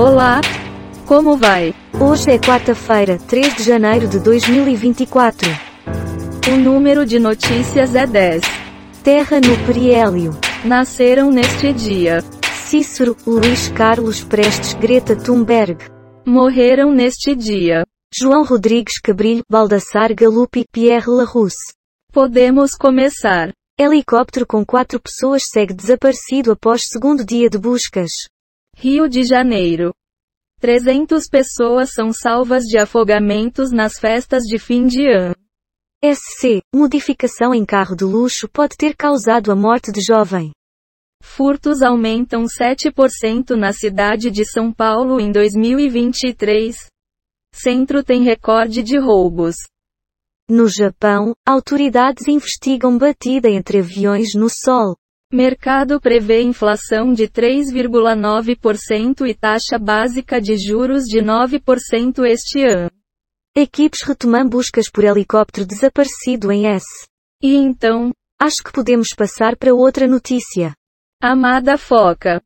Olá! Como vai? Hoje é quarta-feira, 3 de janeiro de 2024. O número de notícias é 10. Terra no periélio. Nasceram neste dia. Cícero, Luís Carlos Prestes, Greta Thunberg. Morreram neste dia. João Rodrigues Cabrilho, Baldassar Galupi, Pierre Larousse. Podemos começar. Helicóptero com quatro pessoas segue desaparecido após segundo dia de buscas. Rio de Janeiro. 300 pessoas são salvas de afogamentos nas festas de fim de ano. SC, modificação em carro de luxo pode ter causado a morte de jovem. Furtos aumentam 7% na cidade de São Paulo em 2023. Centro tem recorde de roubos. No Japão, autoridades investigam batida entre aviões no Sol. Mercado prevê inflação de 3,9% e taxa básica de juros de 9% este ano. Equipes retomam buscas por helicóptero desaparecido em S. E então, Acho que podemos passar para outra notícia. amada foca.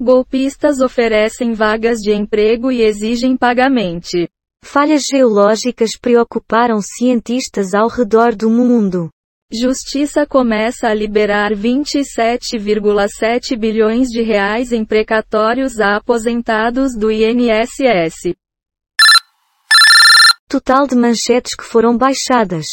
Golpistas oferecem vagas de emprego e exigem pagamento. Falhas geológicas preocuparam cientistas ao redor do mundo. Justiça começa a liberar 27,7 bilhões de reais em precatórios a aposentados do INSS. Total de manchetes que foram baixadas.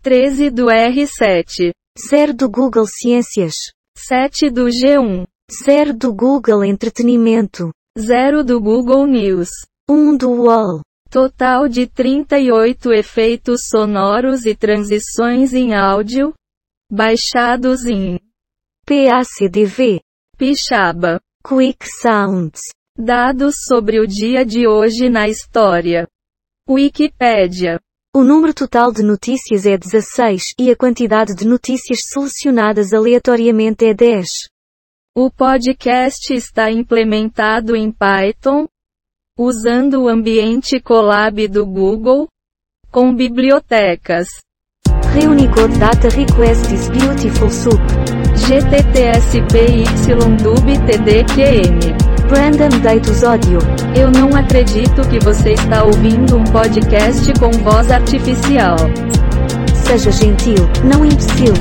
13 do R7. 0 do Google Ciências. 7 do G1. 0 do Google Entretenimento. 0 do Google News. 1 do UOL. Total de 38 efeitos sonoros e transições em áudio. Baixados em PACDV. Pixaba. Quick Sounds. Dados sobre o dia de hoje na história. Wikipédia. O número total de notícias é 16 e a quantidade de notícias selecionadas aleatoriamente é 10. O podcast está implementado em Python, usando o ambiente Colab do Google, com bibliotecas Reunicode Data Request is Beautiful Soup. GTTSPYDUB-TDQM. Brandon Datus Audio. Eu não acredito que você está ouvindo um podcast com voz artificial. Seja gentil, não imbecil.